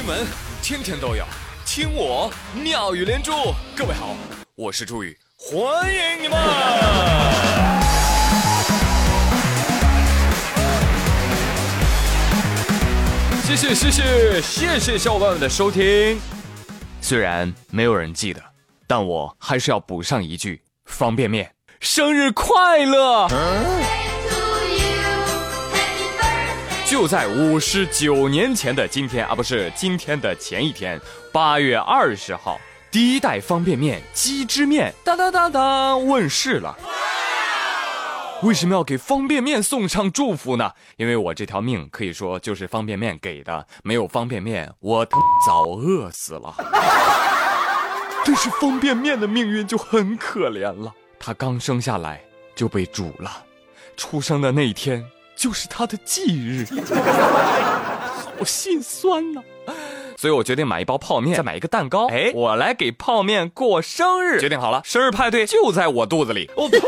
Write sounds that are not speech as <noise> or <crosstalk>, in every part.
新闻天天都有，听我妙语连珠。各位好，我是朱宇，欢迎你们！谢谢谢谢谢谢小伙伴们的收听。虽然没有人记得，但我还是要补上一句：方便面，生日快乐！就在五十九年前的今天啊，不是今天的前一天，八月二十号，第一代方便面鸡汁面当当当当问世了。为什么要给方便面送上祝福呢？因为我这条命可以说就是方便面给的，没有方便面，我早饿死了。但是方便面的命运就很可怜了，它刚生下来就被煮了，出生的那一天。就是他的忌日，<laughs> 好心酸呐！所以我决定买一包泡面，再买一个蛋糕。哎，我来给泡面过生日。决定好了，生日派对就在我肚子里。我呸！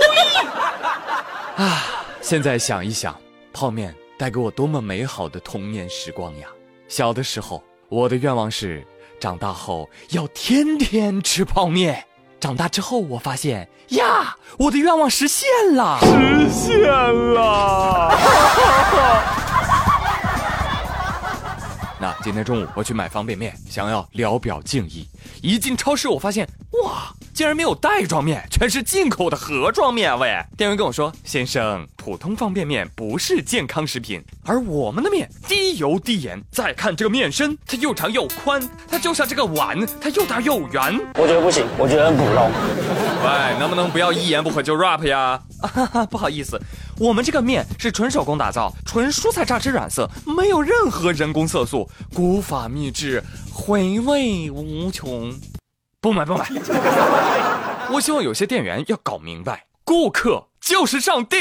<laughs> 啊，现在想一想，泡面带给我多么美好的童年时光呀！小的时候，我的愿望是长大后要天天吃泡面。长大之后，我发现呀，我的愿望实现了，实现了。<laughs> 那今天中午我去买方便面，想要聊表敬意。一进超市，我发现哇，竟然没有袋装面，全是进口的盒装面。喂，店员跟我说：“先生，普通方便面不是健康食品，而我们的面低油低盐。再看这个面身，它又长又宽，它就像这个碗，它又大又圆。我觉得不行，我觉得很普通。喂，能不能不要一言不合就 rap 呀？不好意思。”我们这个面是纯手工打造，纯蔬菜榨汁染色，没有任何人工色素，古法秘制，回味无穷。不买不买！<laughs> 我希望有些店员要搞明白，顾客就是上帝，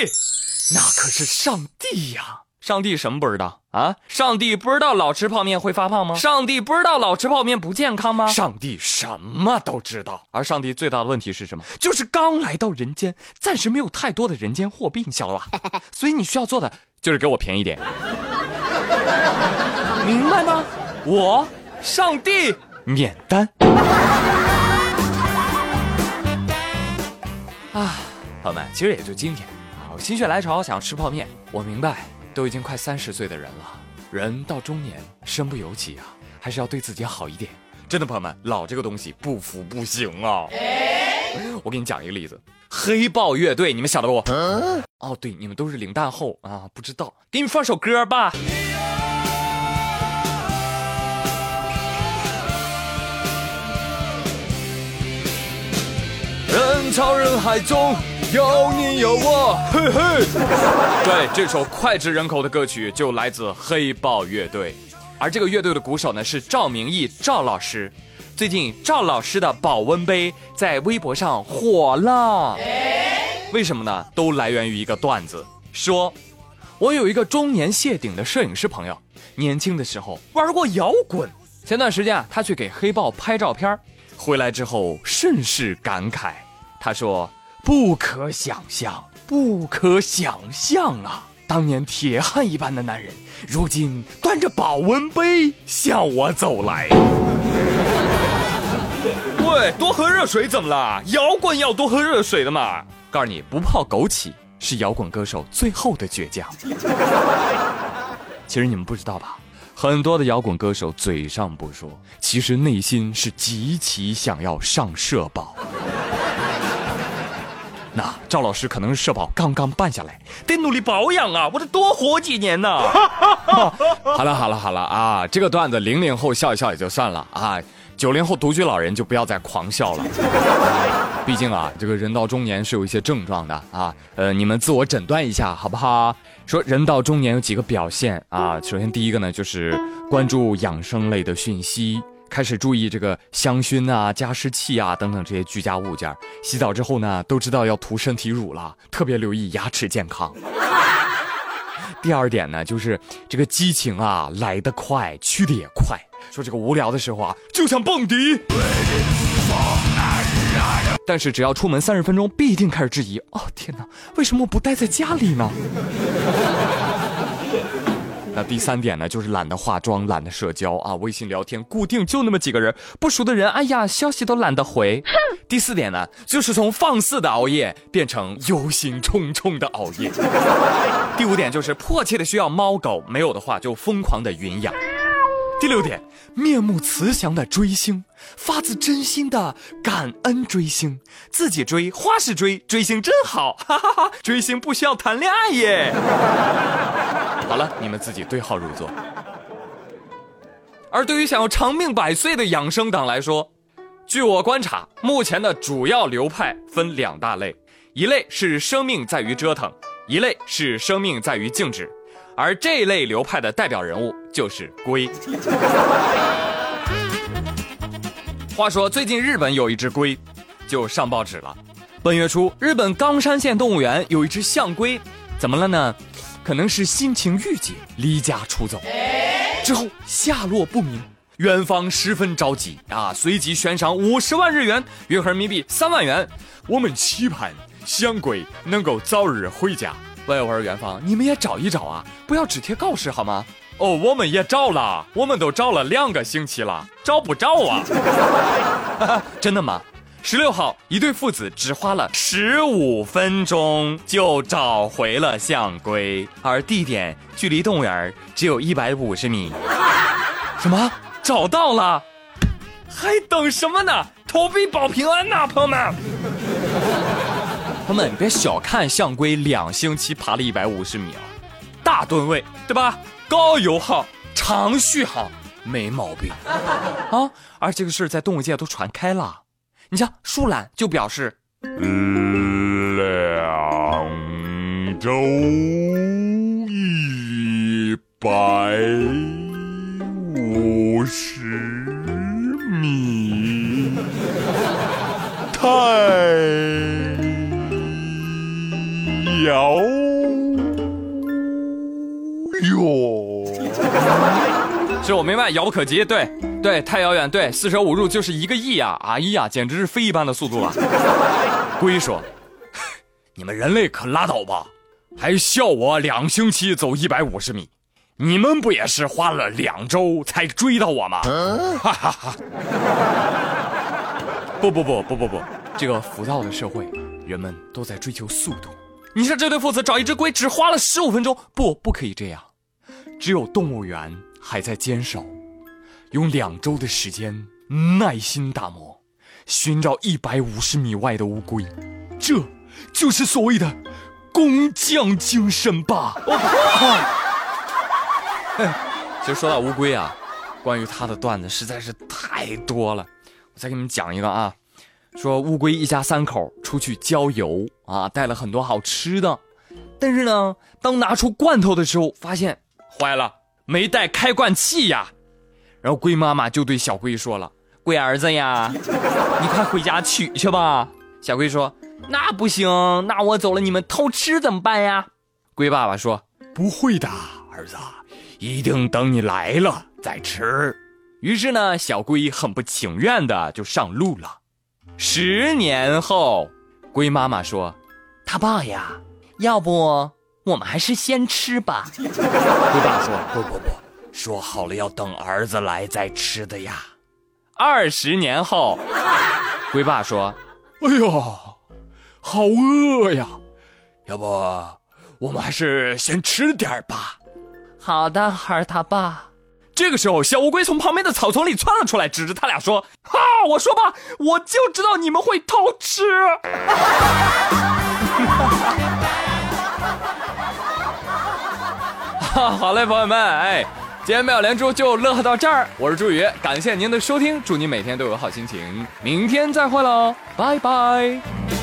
那可是上帝呀。上帝什么不知道啊？上帝不知道老吃泡面会发胖吗？上帝不知道老吃泡面不健康吗？上帝什么都知道。而上帝最大的问题是什么？就是刚来到人间，暂时没有太多的人间货币，你晓得吧？<laughs> 所以你需要做的就是给我便宜点，明白吗？我上帝免单。啊，朋友们，其实也就今天啊，我心血来潮想要吃泡面，我明白。都已经快三十岁的人了，人到中年，身不由己啊，还是要对自己好一点。真的，朋友们，老这个东西不服不行啊！我给你讲一个例子，黑豹乐队，你们晓得不？哦，对，你们都是零蛋后啊，不知道。给你们放首歌吧。人潮人海中。有你有我，嘿嘿。<laughs> 对，这首脍炙人口的歌曲就来自黑豹乐队，而这个乐队的鼓手呢是赵明义赵老师。最近赵老师的保温杯在微博上火了，为什么呢？都来源于一个段子，说我有一个中年谢顶的摄影师朋友，年轻的时候玩过摇滚，前段时间啊，他去给黑豹拍照片，回来之后甚是感慨，他说。不可想象，不可想象啊！当年铁汉一般的男人，如今端着保温杯向我走来。<laughs> 喂，多喝热水怎么了？摇滚要多喝热水的嘛！告诉你，不泡枸杞是摇滚歌手最后的倔强。<laughs> 其实你们不知道吧？很多的摇滚歌手嘴上不说，其实内心是极其想要上社保。赵老师可能是社保刚刚办下来，得努力保养啊！我得多活几年呢。<laughs> 好了好了好了啊，这个段子零零后笑一笑也就算了啊，九零后独居老人就不要再狂笑了。<laughs> 毕竟啊，这个人到中年是有一些症状的啊，呃，你们自我诊断一下好不好？说人到中年有几个表现啊，首先第一个呢就是关注养生类的讯息。开始注意这个香薰啊、加湿器啊等等这些居家物件。洗澡之后呢，都知道要涂身体乳了，特别留意牙齿健康。<laughs> 第二点呢，就是这个激情啊来得快，去的也快。说这个无聊的时候啊，就想蹦迪。但是只要出门三十分钟，必定开始质疑：哦天哪，为什么不待在家里呢？那第三点呢，就是懒得化妆，懒得社交啊。微信聊天固定就那么几个人，不熟的人，哎呀，消息都懒得回。第四点呢，就是从放肆的熬夜变成忧心忡忡的熬夜。<laughs> 第五点就是迫切的需要猫狗，没有的话就疯狂的云养。第六点，面目慈祥的追星，发自真心的感恩追星，自己追，花式追，追星真好，哈哈哈！追星不需要谈恋爱耶。<laughs> 好了，你们自己对号入座。而对于想要长命百岁的养生党来说，据我观察，目前的主要流派分两大类，一类是生命在于折腾，一类是生命在于静止。而这一类流派的代表人物就是龟。话说，最近日本有一只龟，就上报纸了。本月初，日本冈山县动物园有一只象龟，怎么了呢？可能是心情郁结，离家出走，之后下落不明。园方十分着急啊，随即悬赏五十万日元，约合人民币三万元。我们期盼香桂能够早日回家。喂，我说元芳，你们也找一找啊，不要只贴告示好吗？哦，我们也找了，我们都找了两个星期了，找不着啊！<laughs> 真的吗？十六号，一对父子只花了十五分钟就找回了象龟，而地点距离动物园只有一百五十米。什么？找到了？还等什么呢？投币保平安呐，朋友们！朋友们，别小看象龟，两星期爬了一百五十米啊，大吨位，对吧？高油耗，长续航，没毛病啊！而这个事儿在动物界都传开了。你像树懒就表示，两周一百五十米，太。遥是我明白，遥不可及。对，对，太遥远。对，四舍五入就是一个亿呀！哎呀，简直是飞一般的速度啊！<laughs> 龟说：“ <laughs> 你们人类可拉倒吧，还笑我两星期走一百五十米，你们不也是花了两周才追到我吗？”哈哈哈！不不不不不不，这个浮躁的社会，人们都在追求速度。你说这对父子找一只龟只花了十五分钟，不，不可以这样。只有动物园还在坚守，用两周的时间耐心打磨，寻找一百五十米外的乌龟，这就是所谓的工匠精神吧。<laughs> 其实说到乌龟啊，关于它的段子实在是太多了，我再给你们讲一个啊。说乌龟一家三口出去郊游啊，带了很多好吃的，但是呢，当拿出罐头的时候，发现坏了，没带开罐器呀。然后龟妈妈就对小龟说了：“龟儿子呀，<laughs> 你快回家取去吧。”小龟说：“那不行，那我走了，你们偷吃怎么办呀？”龟爸爸说：“不会的，儿子，一定等你来了再吃。”于是呢，小龟很不情愿的就上路了。十年后，龟妈妈说：“他爸呀，要不我们还是先吃吧。<laughs> ”龟爸说：“不不不，说好了要等儿子来再吃的呀。”二十年后，<laughs> 龟爸说：“哎呦，好饿呀，要不我们还是先吃点吧。”好的，孩儿他爸。这个时候，小乌龟从旁边的草丛里窜了出来，指着他俩说：“哈，我说吧，我就知道你们会偷吃。” <laughs> <laughs> 好嘞，朋友们，哎，今天妙连珠就乐呵到这儿。我是朱宇，感谢您的收听，祝您每天都有好心情。明天再会喽，拜拜。